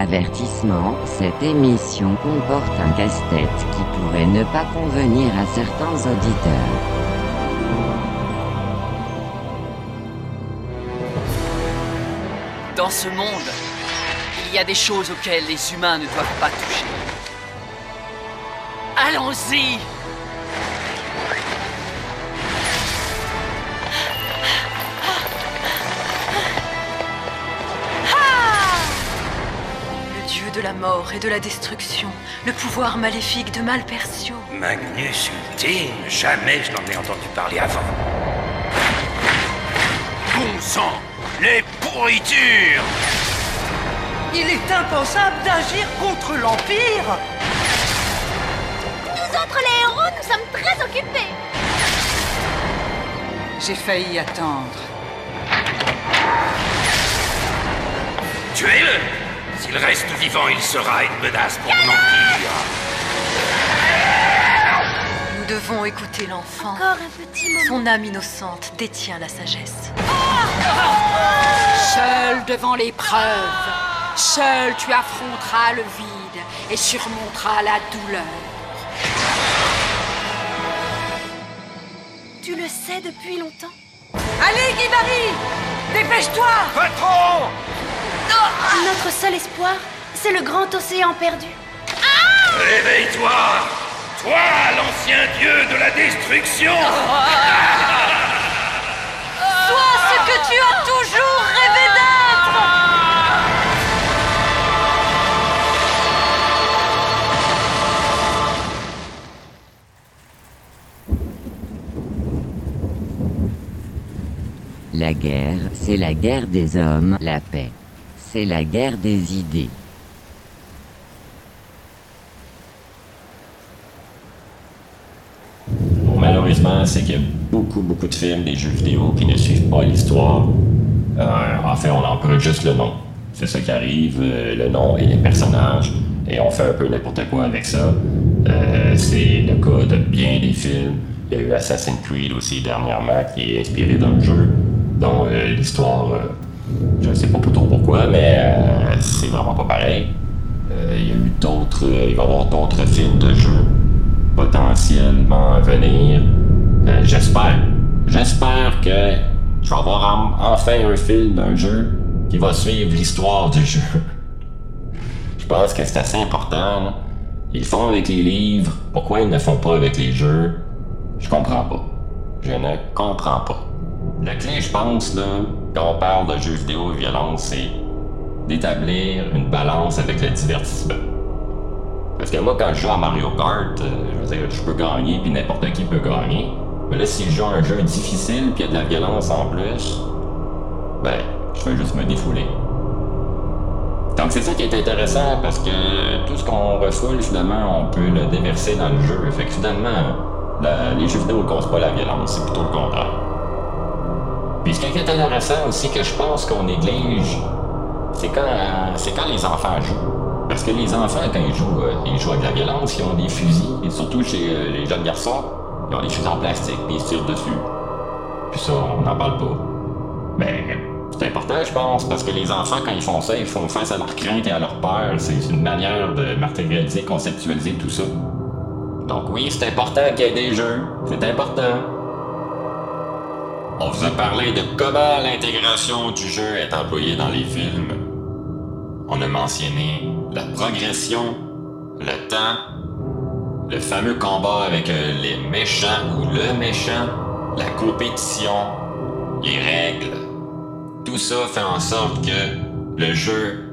Avertissement, cette émission comporte un casse-tête qui pourrait ne pas convenir à certains auditeurs. Dans ce monde, il y a des choses auxquelles les humains ne doivent pas toucher. Allons-y dieu de la mort et de la destruction, le pouvoir maléfique de Malpersio. Magnus Ultime, jamais je n'en ai entendu parler avant. Bon sang, les pourritures Il est impensable d'agir contre l'Empire Nous autres les héros, nous sommes très occupés. J'ai failli attendre. Tuez-le S'il reste vivant, il sera une menace pour mon empire. Nous devons écouter l'enfant. Encore un petit moment. Son âme innocente détient la sagesse. Seul devant l'épreuve, seul tu affronteras le vide et surmonteras la douleur. Tu le sais depuis longtemps? Allez, Guibari Dépêche-toi Patron Notre seul espoir, c'est le grand océan perdu. Réveille-toi Toi, l'ancien dieu de la destruction Sois ce que tu as toujours rêvé d'être La guerre, c'est la guerre des hommes, la paix. La guerre des idées. Malheureusement, c'est qu'il y a beaucoup, beaucoup de films, des jeux vidéo qui ne suivent pas l'histoire. Euh, en fait, on emprunte juste le nom. C'est ça qui arrive, euh, le nom et les personnages, et on fait un peu n'importe quoi avec ça. Euh, c'est le cas de bien des films. Il y a eu Assassin's Creed aussi dernièrement, qui est inspiré d'un jeu dont l'histoire, je ne sais pas trop pourquoi, mais euh, c'est vraiment pas pareil. Euh, il y a eu d'autres, euh, il va y avoir d'autres films de jeux potentiellement à venir. J'espère. J'espère que je vais avoir en- enfin un film d'un jeu qui va suivre l'histoire du jeu. Je pense que c'est assez important. Ils font avec les livres. Pourquoi ils ne font pas avec les jeux? Je comprends pas. Je ne comprends pas. La clé, je pense, là, quand on parle de jeux vidéo et violence, c'est d'établir une balance avec le divertissement. Parce que moi, quand je joue à Mario Kart, euh, je veux dire, je peux gagner, puis n'importe qui peut gagner. Mais là, si je joue à un jeu difficile, puis il y a de la violence en plus, ben, je vais juste me défouler. Donc c'est ça qui est intéressant, parce que tout ce qu'on refoule, finalement, on peut le déverser dans le jeu. Fait que finalement, les jeux vidéo ne causent pas la violence, c'est plutôt le contraire. Puis ce qui est intéressant aussi, que je pense qu'on néglige, c'est quand, quand les enfants jouent. Parce que les enfants, quand ils jouent, euh, ils jouent avec la violence, ils ont des fusils, et surtout chez euh, les jeunes garçons, ils ont des fusils en plastique, puis ils tirent dessus. Puis ça, on n'en parle pas. Mais c'est important, je pense, parce que les enfants, quand ils font ça, ils font face à leurs craintes et à leurs peurs. C'est une manière de matérialiser, conceptualiser tout ça. Donc oui, c'est important qu'il y ait des jeux. C'est important. On vous a parlé de comment l'intégration du jeu est employée dans les films. On a mentionné la progression, le temps, le fameux combat avec euh, les méchants ou le méchant, la compétition, les règles. Tout ça fait en sorte que le jeu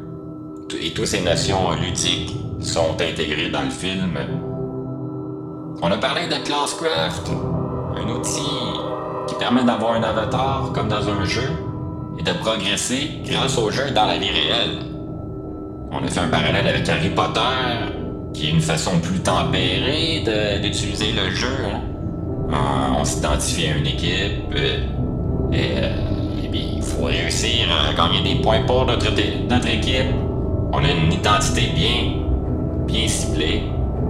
et toutes ces notions ludiques sont intégrées dans le film. On a parlé de Classcraft, un outil qui permet d'avoir un avatar comme dans un jeu et de progresser grâce au jeu dans la vie réelle. On a fait un parallèle avec Harry Potter, qui est une façon plus tempérée d'utiliser le jeu. hein. Euh, on s'identifie à une équipe euh, et, euh, il faut réussir à gagner des points pour notre, notre équipe. On a une identité bien, bien ciblée,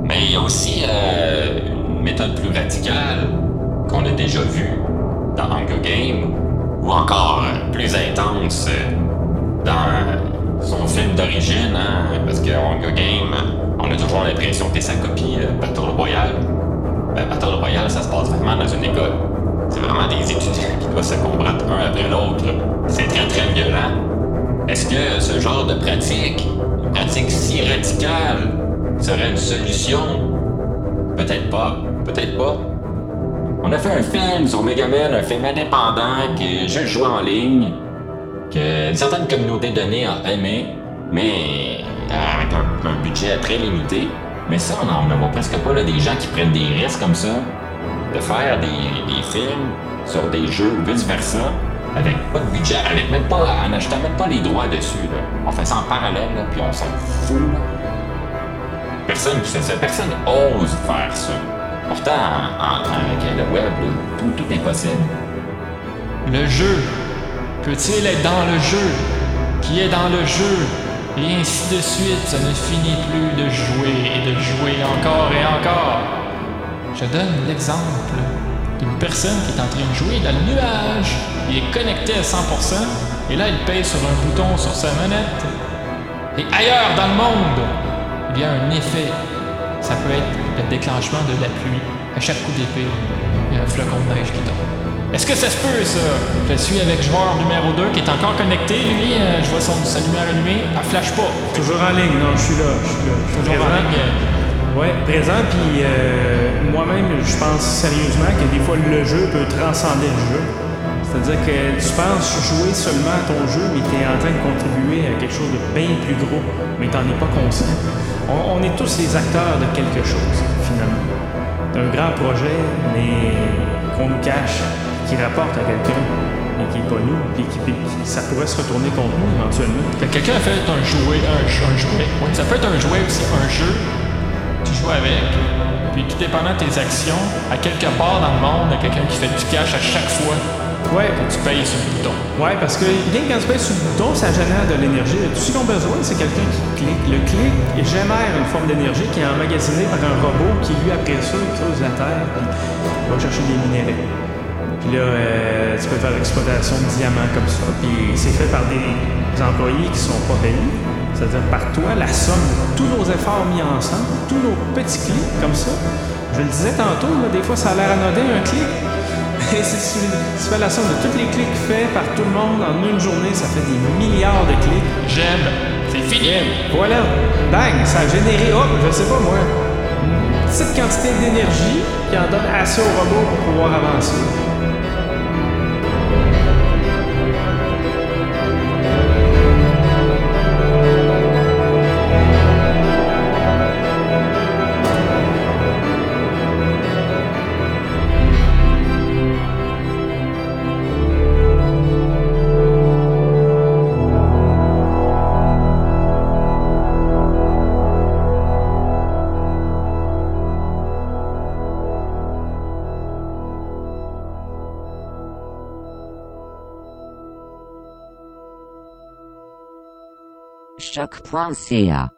mais il y a aussi une méthode plus radicale qu'on a déjà vue dans Hunger Game, ou encore plus intense dans son film d'origine, hein, parce que Hunger Game, on a toujours l'impression que c'est sa copie euh, Battle Royale. Ben, Battle Royale, ça se passe vraiment dans une école. C'est vraiment des étudiants qui doivent se combattre un après l'autre. C'est très très violent. Est-ce que ce genre de pratique, une pratique si radicale, serait une solution? Peut-être pas. Peut-être pas. On a fait un film sur Megaman, un film indépendant que je joue en ligne, que une certaine communauté donnée aimé, mais avec un, budget très limité. Mais ça, on n'en voit presque pas là, des gens qui prennent des risques comme ça, de faire des, des films sur des jeux ou vice-versa, avec pas de budget, avec même pas, en achetant même pas les droits dessus. On fait ça en parallèle, là, puis on s'en fout. Là. Personne qui fait ça, personne ose faire ça. Pourtant, en, avec le web, tout, tout est possible. Le jeu. Peut-il être dans le jeu? Qui est dans le jeu? Et ainsi de suite, ça ne finit plus de jouer et de jouer encore et encore. Je donne l'exemple d'une personne qui est en train de jouer dans le nuage. Il est connecté à 100% et là il pèse sur un bouton sur sa manette. Et ailleurs dans le monde, il y a un effet. Ça peut être le déclenchement de la pluie. À chaque coup d'épée, il y a un flocon de neige qui tombe. Est-ce que ça se peut, ça? Je suis avec joueur numéro 2 qui est encore connecté. Lui, euh, je vois son, sa lumière allumée. Elle flash pas. Toujours en ligne, non, je suis là. Je suis là. Je suis Toujours en présent. ligne. Ouais, présent, puis euh, moi-même, je pense sérieusement que des fois le jeu peut transcender le jeu. C'est-à-dire que tu penses jouer seulement à ton jeu, mais tu es en train de contribuer à quelque chose de bien plus gros, mais tu n'en es pas conscient. On, est tous les acteurs de quelque chose, finalement. D'un grand projet, mais qu'on nous cache, qui rapporte à quelqu'un, mais qui n'est pas nous, puis qui, ça pourrait se retourner contre nous éventuellement. Que quelqu'un a fait un jouet, un, un jouet. Ça peut être un jouet aussi, un jeu. Tu joues avec. Puis tout dépendant de tes actions, à quelque part dans le monde, il y a quelqu'un qui fait du cash à chaque fois Ouais, tu payes sur le bouton. Ouais, parce que bien que quand tu pèses sur le bouton, ça génère de l'énergie. Tout ce qu'on a besoin, c'est quelqu'un qui clique. Le clic génère une forme d'énergie qui est emmagasinée par un robot qui, lui, après ça, il creuse la terre il va chercher des minéraux. Puis là, euh, tu peux faire l'exploitation de diamants comme ça. Puis c'est fait par des employés qui sont pas payés. C'est-à-dire par toi, la somme de tous nos efforts mis ensemble, tous nos petits clics comme ça. Je le disais tantôt, là, des fois ça a l'air anodin un clic. Mais si tu, fais la somme de tous les clics faits par tout le monde en une journée, ça fait des milliards de clics. J'aime. C'est fini. Voilà. Bang, ça a généré, hop, je sais pas moi, une petite quantité d'énergie qui en donne assez au robot pour pouvoir avancer. Eclampsia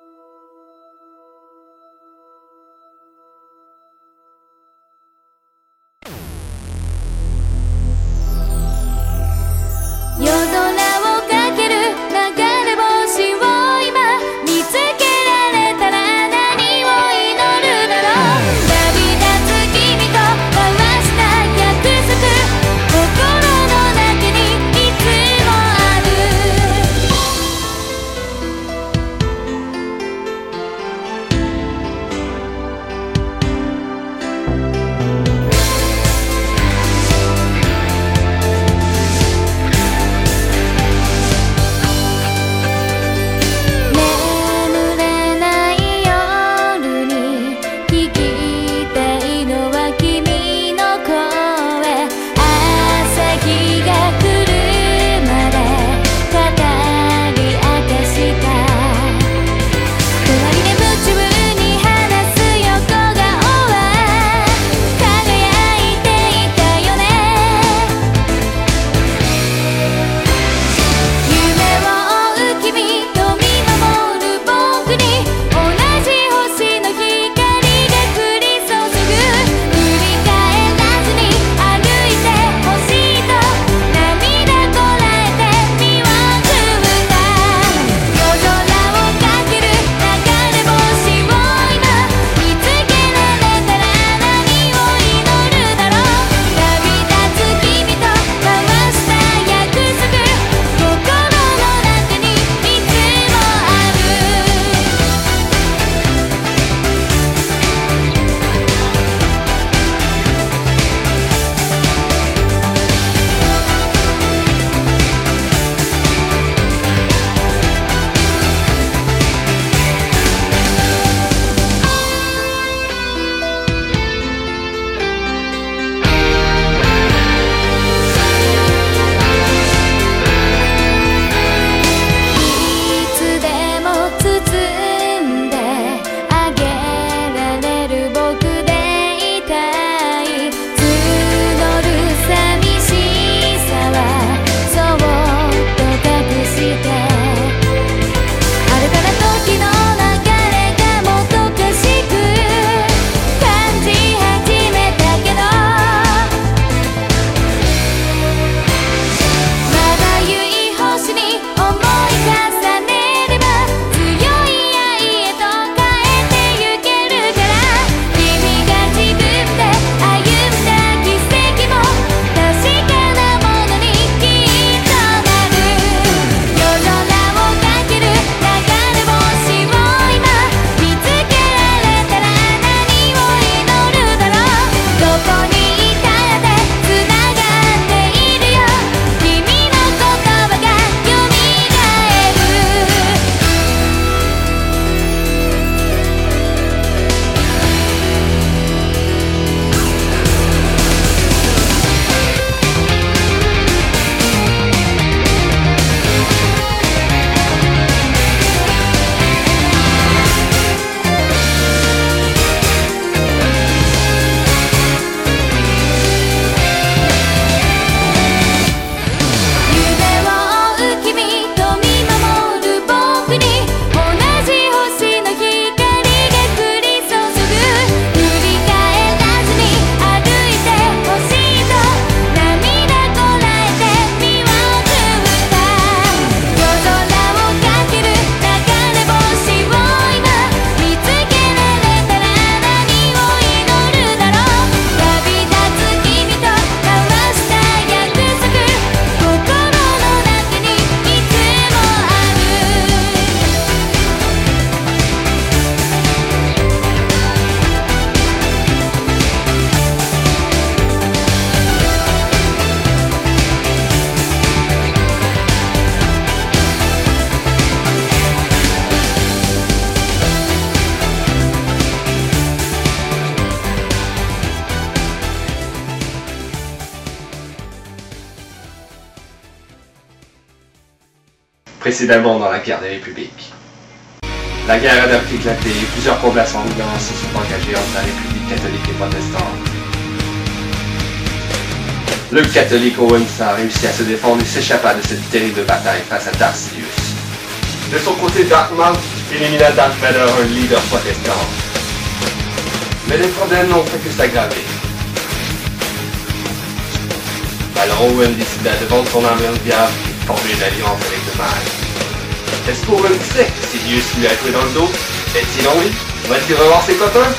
précédemment dans la guerre des républiques. La guerre a depuis éclaté et plusieurs combattants se sont engagés entre la République catholique et protestante. Le catholique Owens a réussi à se défendre et s'échappa de cette terrible bataille face à Darcius. De son côté, Darkmouth élimina Darth Vader, un leader protestant. Mais les problèmes n'ont fait que s'aggraver. Alors Owen décida de vendre son armure au diable et de former une alliance avec le mal. Est-ce qu'Owen sait que Sidious lui a joué dans le dos Est-il en oui. Va-t-il revoir ses copains.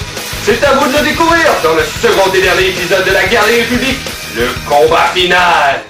C'est à vous de le découvrir dans le second et dernier épisode de la guerre des républiques, le combat final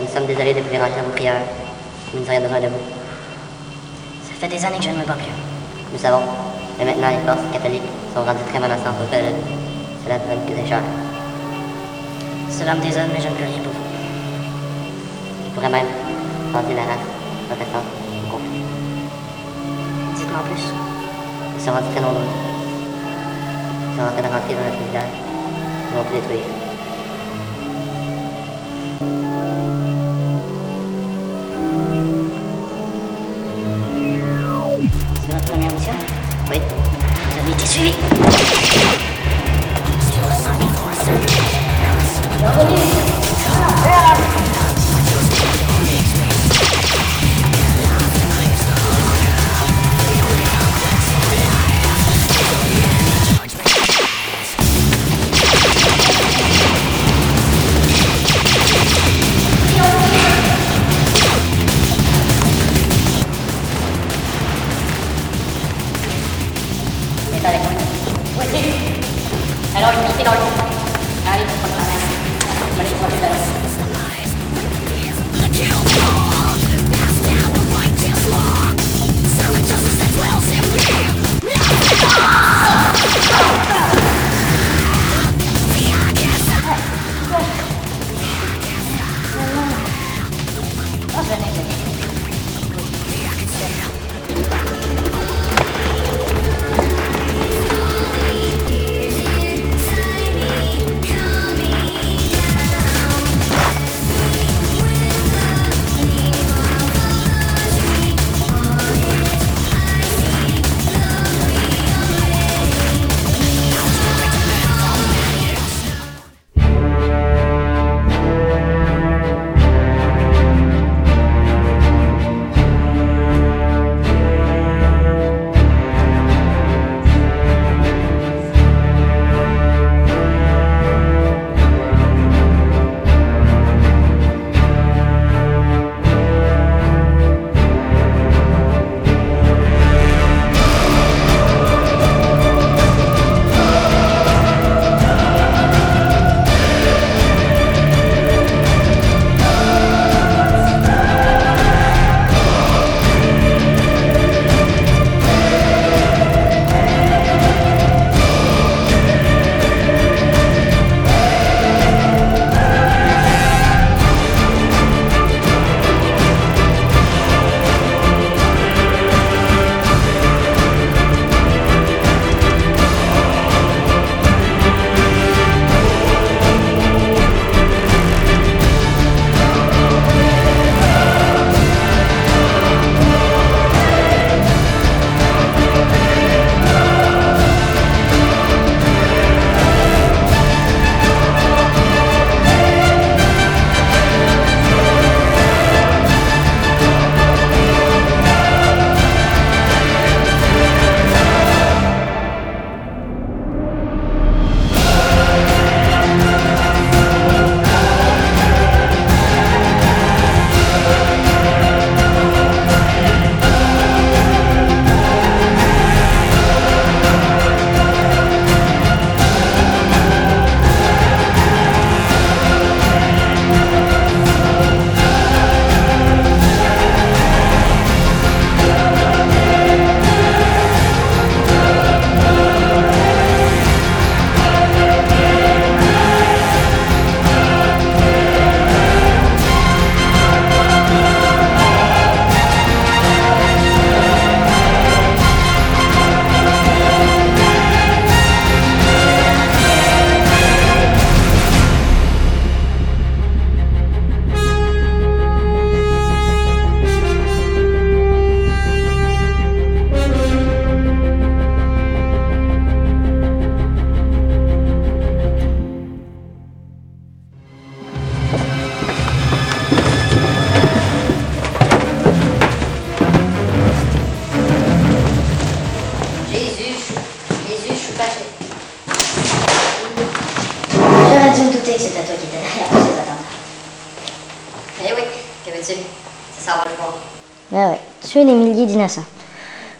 Nous sommes, désolés de vous déranger dans vos prières. Nous n'avons rien besoin de vous. Ça fait des années que je ne me bats plus. Nous savons. Mais maintenant, les forces catholiques sont rendues très menaçantes au peuple. Cela nous coûter cher. Cela me désole, mais je ne peux rien pour vous. Il pourrait même rendre la race protestante au conflit. Dites-moi en plus. Ils sont rendus très nombreux. Ils sont en train de rentrer dans notre village. Ils vont tout détruire. Vous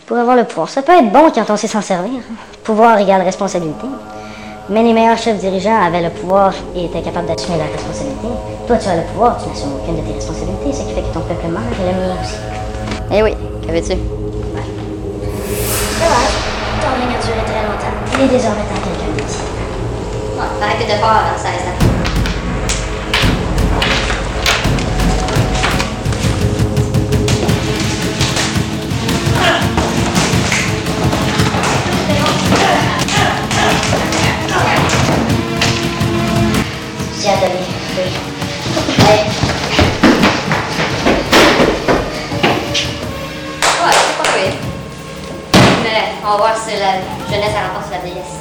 Pour avoir le pouvoir, ça peut être bon quand on sait s'en servir. Pouvoir égale responsabilité. Mais les meilleurs chefs dirigeants avaient le pouvoir et étaient capables d'assumer la responsabilité. Toi, tu as le pouvoir, tu n'assumes aucune de tes responsabilités, ce qui fait que ton peuple meurt et le mien aussi. Eh oui, que veux-tu? Ouais. Dommage, ton règne a duré très longtemps. Il est désormais temps quelqu'un d'autre. Ouais, paraît que fort avant ça reste Hâte d'aller. Oui. Allez. Ouais, c'est pas pire. Mais on va voir si la jeunesse elle remporte sur la vieillesse.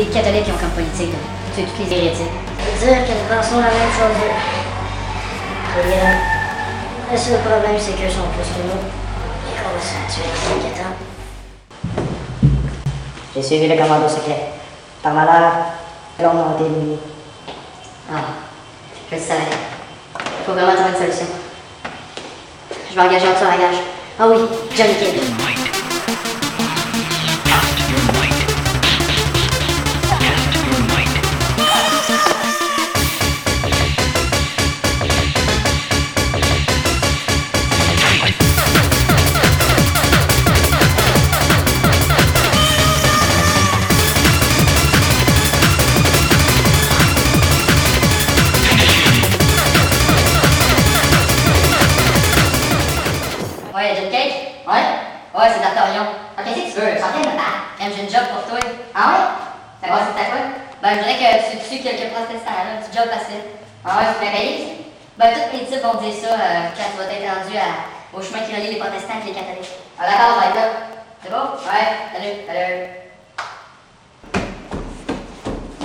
Les catholiques qui ont comme politique de tuer tous les hérétiques. Je veux dire que nous pensons la même chose. le seul problème, c'est qu'eux sont plus que nous. Et qu'on va se tuer quelques temps. J'ai suivi le commando secret. Par malheur, l'on m'a éliminé. Ah, je le savais. Il faut vraiment trouver une solution. Je vais engager un tueur à gage. Ah oui, Johnny Kidd. Quelques protestants. Un petit job facile. Ah ouais, tu m'as payé? Ben, tous mes types vont dire ça euh, quand tu vas être rendu à, au chemin qui relie les protestants et les catholiques. Ah d'accord, ça va être là. C'est bon? Ouais, salut, salut.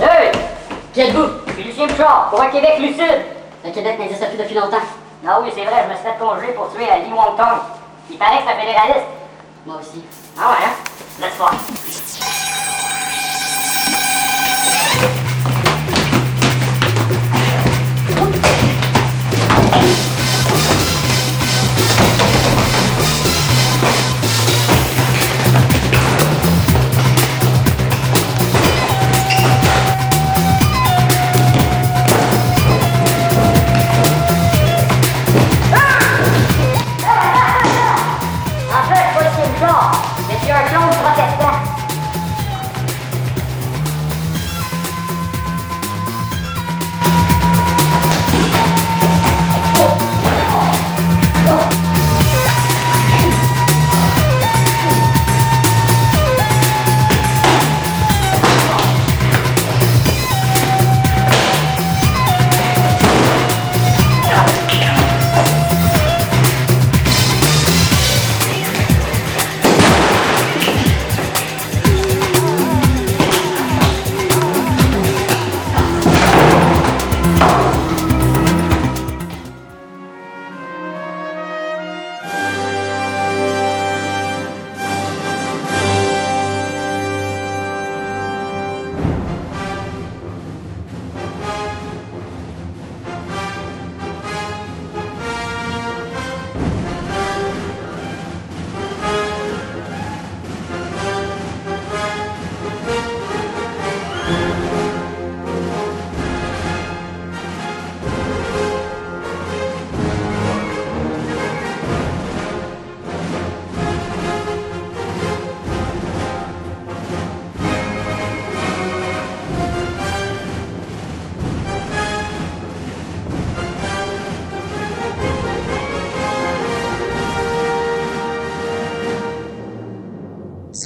Hey! Qui êtes-vous? Bouchard, pour un Québec lucide. Le Québec n'existe plus depuis longtemps. Ah oui, c'est vrai, je me suis fait congeler pour tuer à Lee Wong Tong. Il paraît que c'est un fédéraliste. Moi aussi. Ah ouais, hein? Laisse.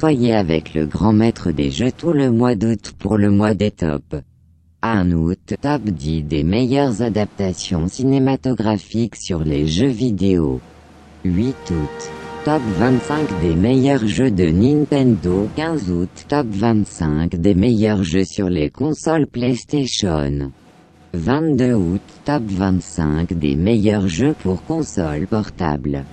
Soyez avec le grand maître des jeux tout le mois d'août pour le mois des tops. En août, top 10 des meilleures adaptations cinématographiques sur les jeux vidéo. 8 août. Top 25 des meilleurs jeux de Nintendo 15 août Top 25 des meilleurs jeux sur les consoles PlayStation 22 août Top 25 des meilleurs jeux pour consoles portables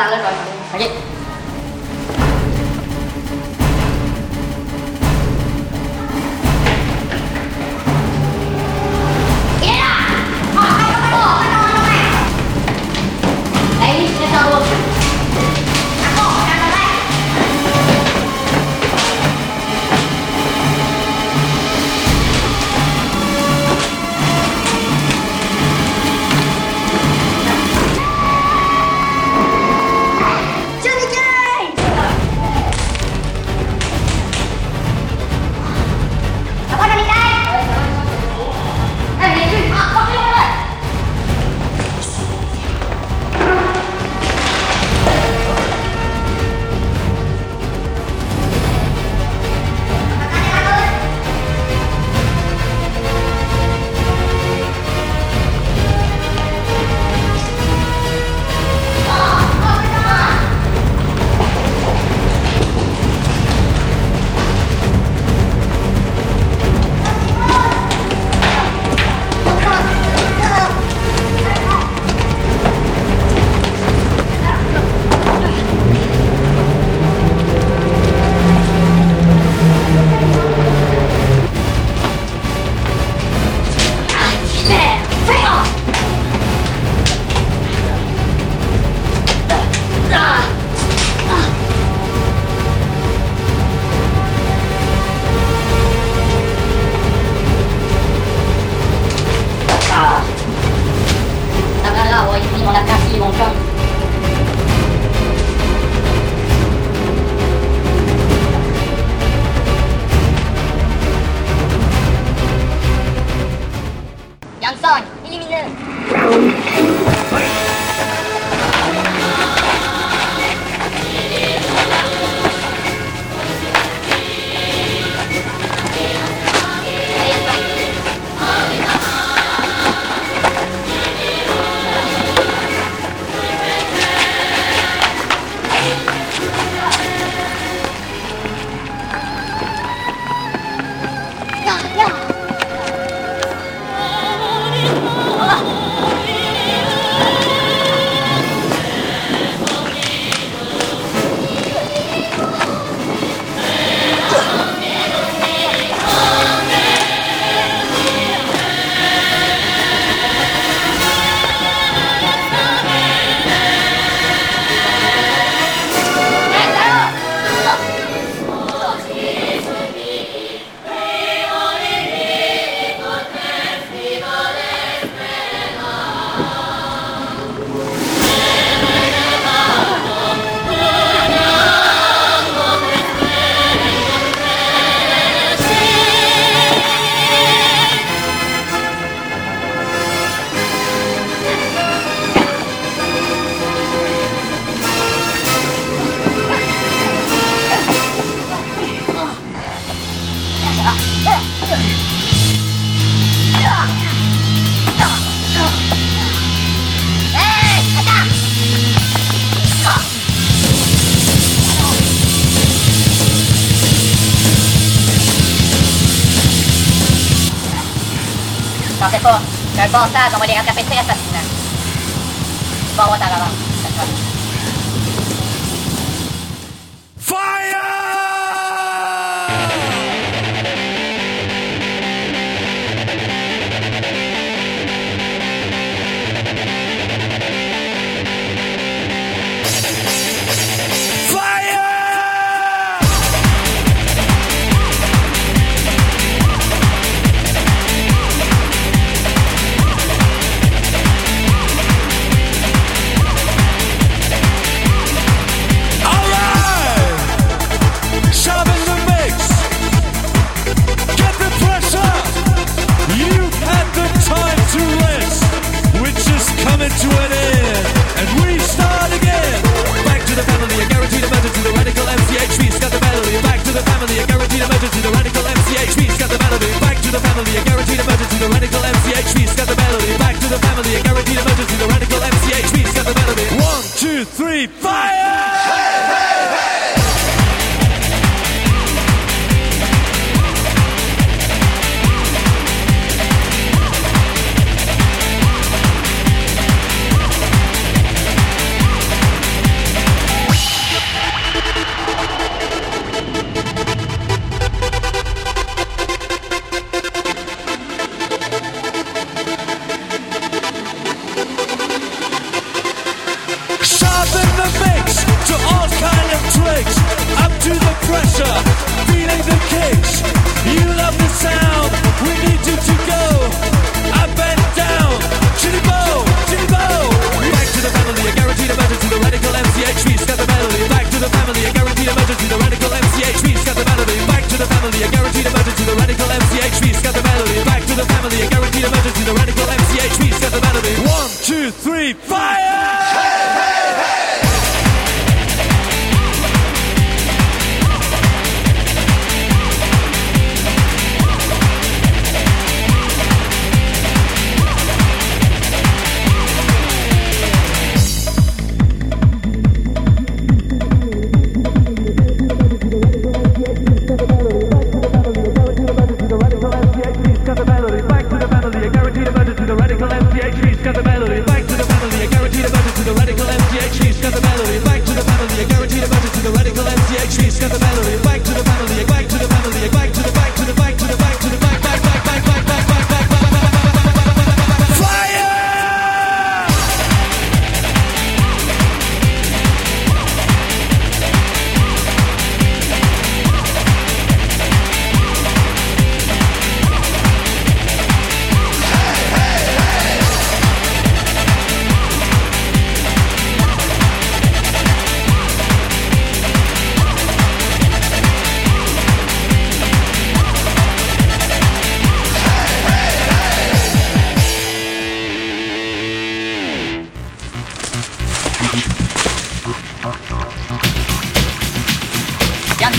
On parle là, je vais Ok. T'en fais pas. C'est un passage, on va les rattraper très to the family, a guaranteed emergency. The radical MCHP's got the melody. Back to the family, a guaranteed emergency. The radical MCHP's got the melody. Back to the family, a guaranteed emergency. The radical MCHP's got the melody. One, two, three, fire! Sharpen pressure, feeling the kicks. You love the sound, we need you to go. Down. Back to the family, a guaranteed emergency. The radical the melody. Back to the family, a guaranteed emergency. The radical the melody. Back to the family, a guaranteed emergency. The radical the melody. Back to the family, a guaranteed emergency. The radical MCHP's the melody. One, two, three, fire!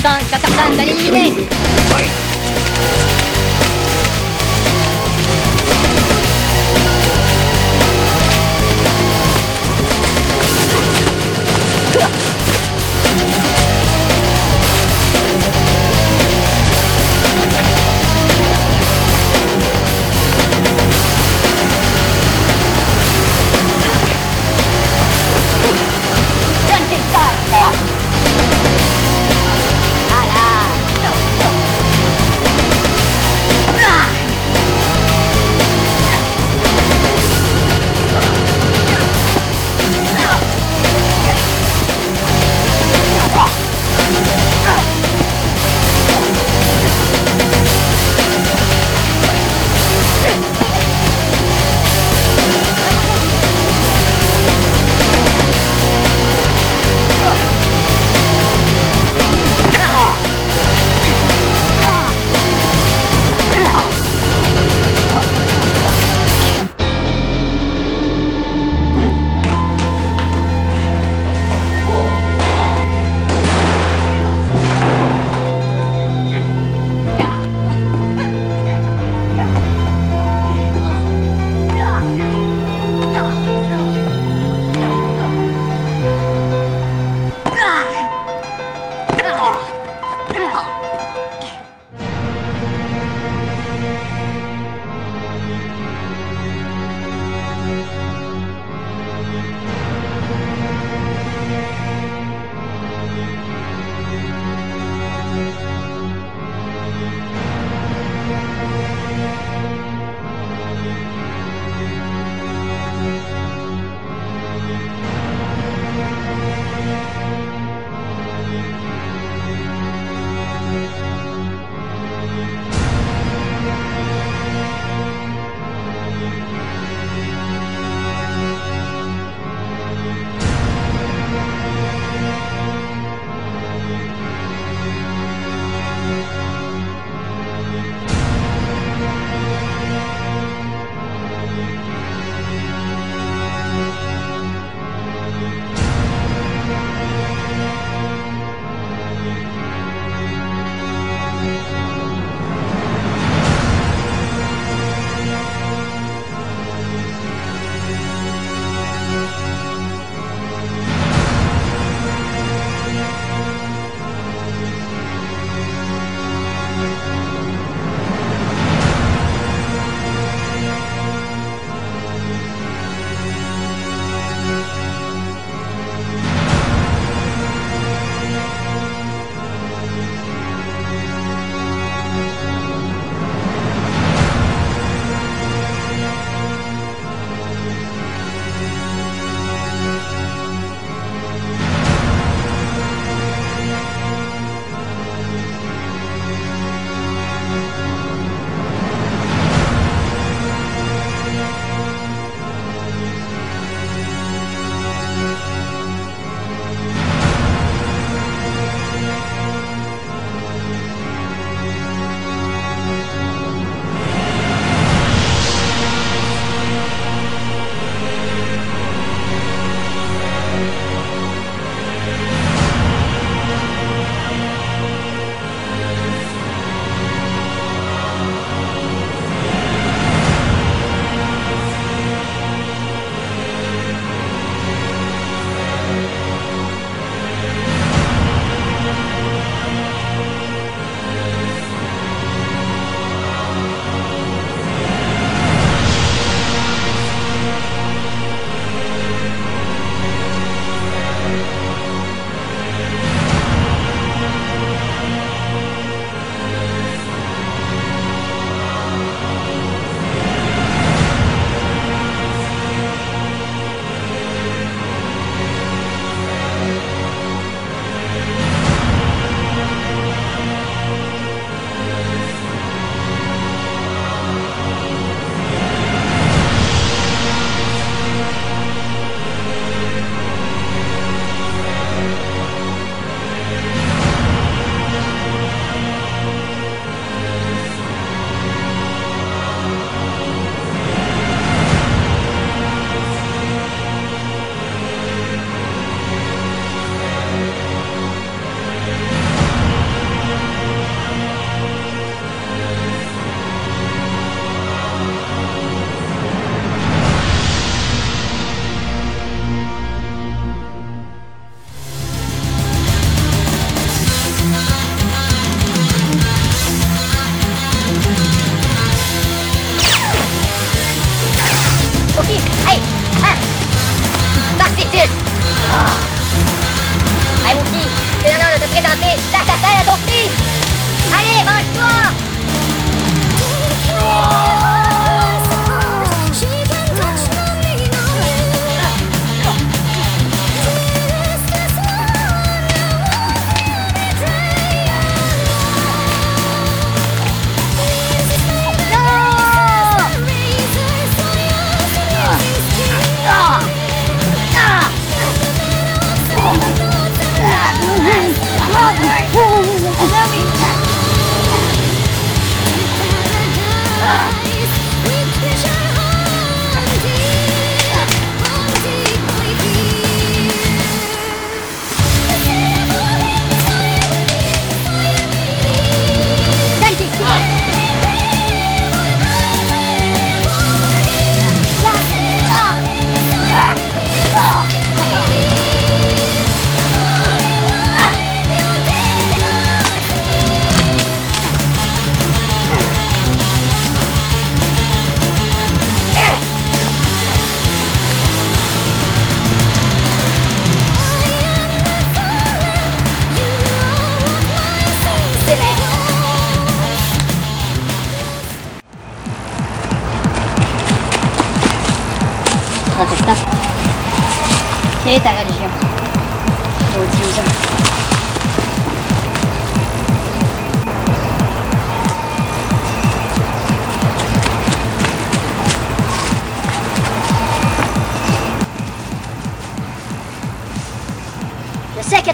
ダンダダダンダリーン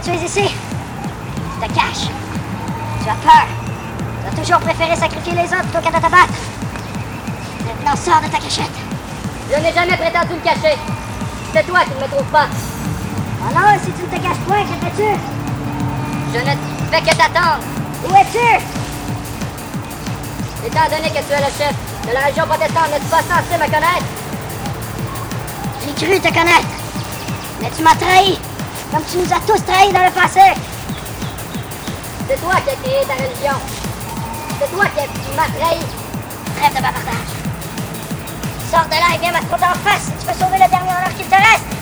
Je sais que tu es ici. Tu te caches. Tu as peur. Tu as toujours préféré sacrifier les autres plutôt qu'à t'abattre. Maintenant, sors de ta cachette. Je n'ai jamais prétendu me cacher. C'est toi qui ne me trouves pas. Alors, si tu ne te caches point, que fais-tu? Je ne fais que t'attendre. Où es-tu? Étant donné que tu es le chef de la région protestante, n'es-tu pas censé me connaître? J'ai cru te connaître. Mais tu m'as trahi. Comme tu nous as tous trahis dans le passé. C'est toi qui as créé ta religion. C'est toi qui qui m'as trahi. Trêve de bavardage. Sors de là et viens m'affronter en face si tu veux sauver le dernier honneur qu'il te reste.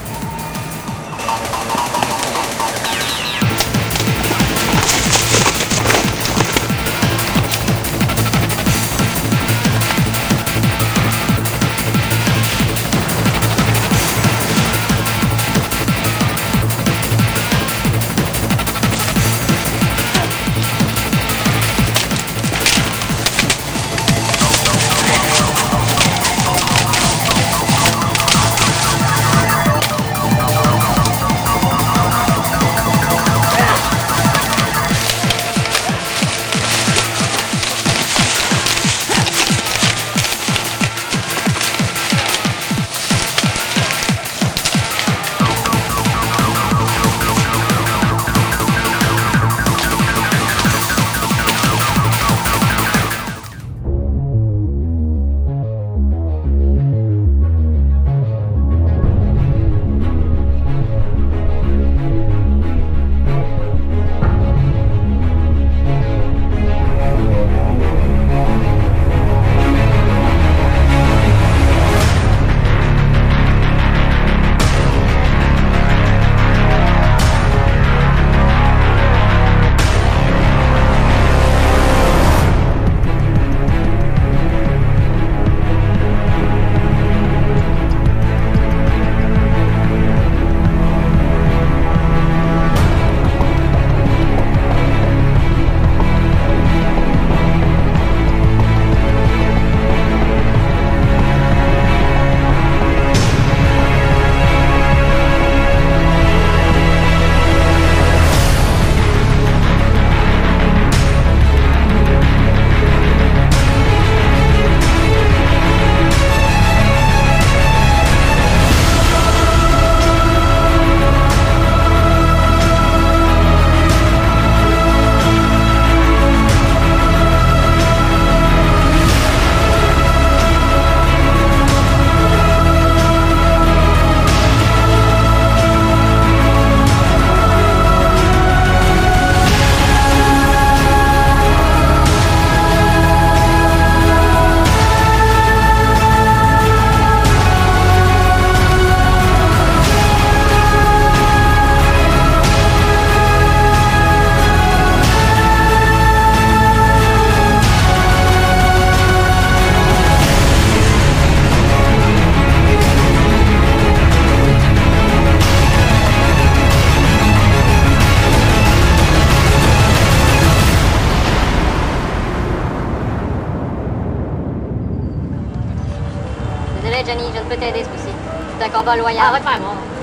C'est un combat loyal. Arrête pas, moi.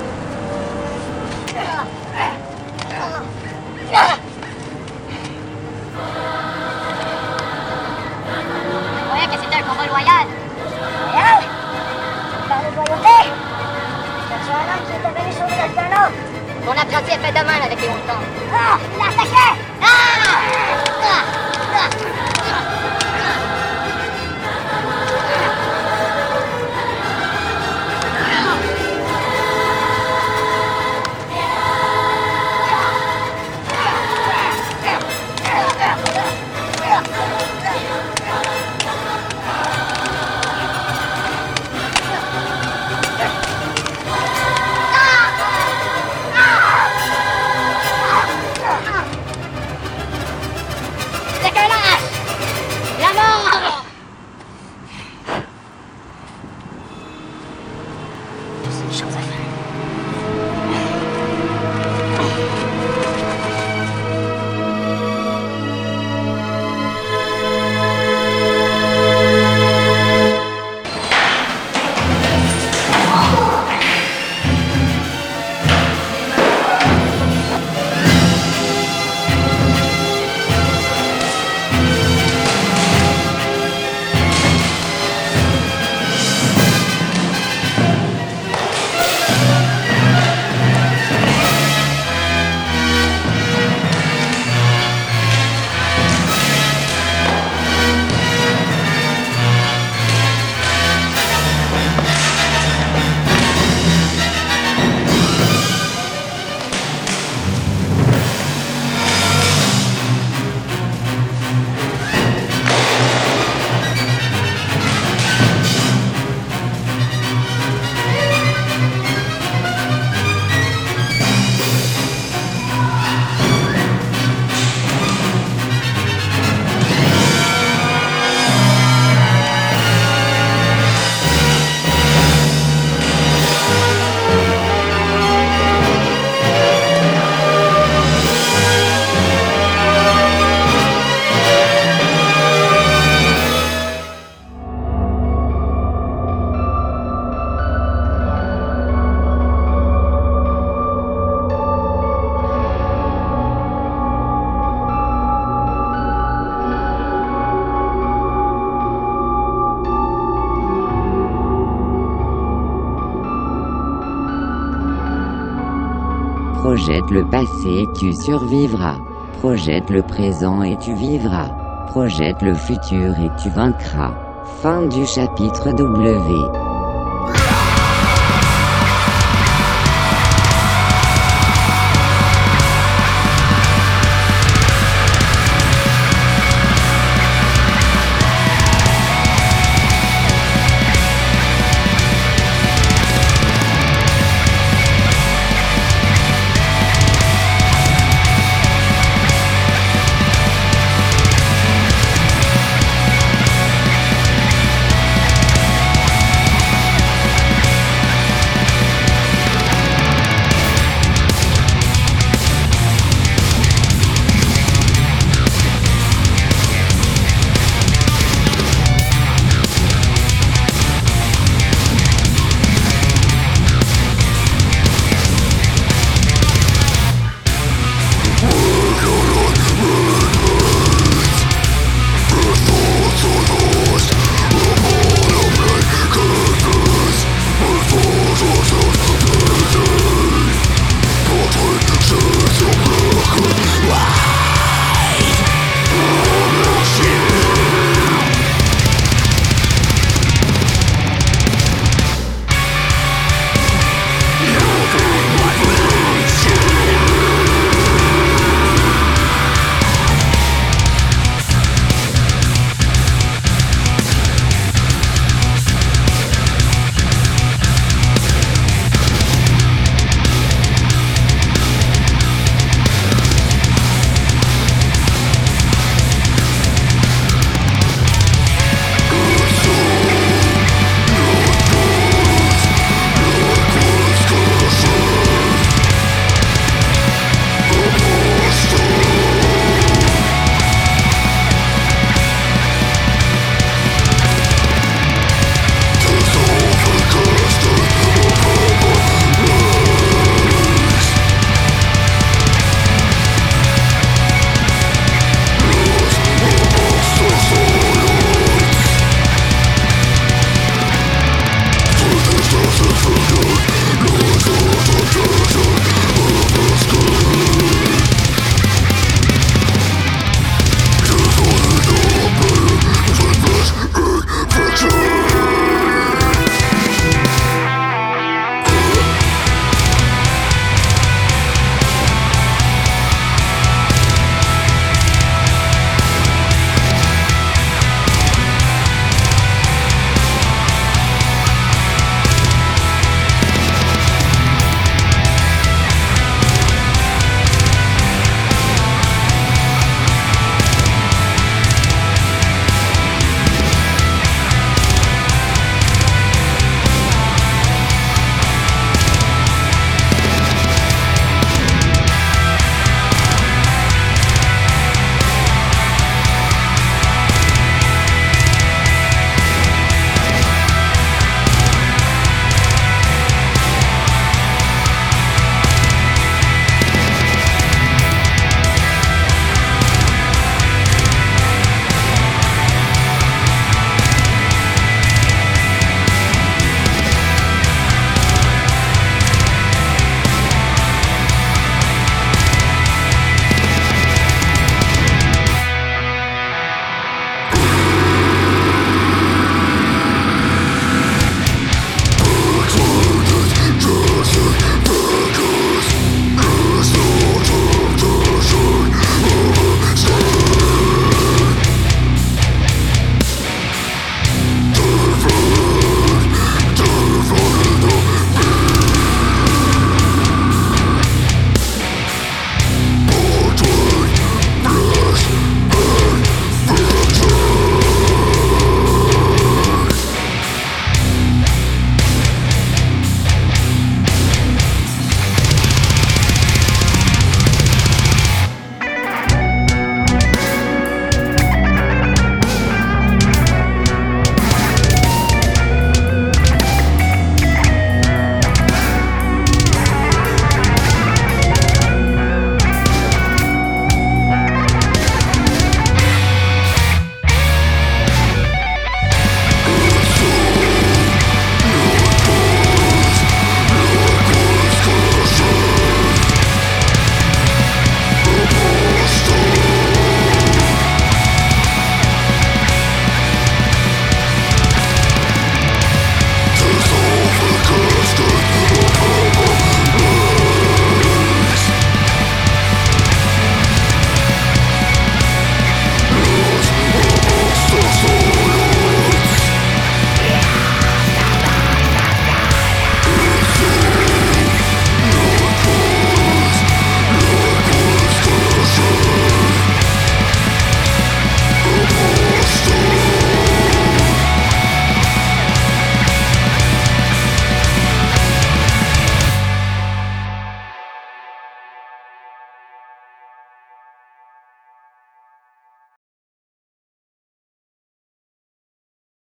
Projette le passé et tu survivras. Projette le présent et tu vivras. Projette le futur et tu vaincras. Fin du chapitre W.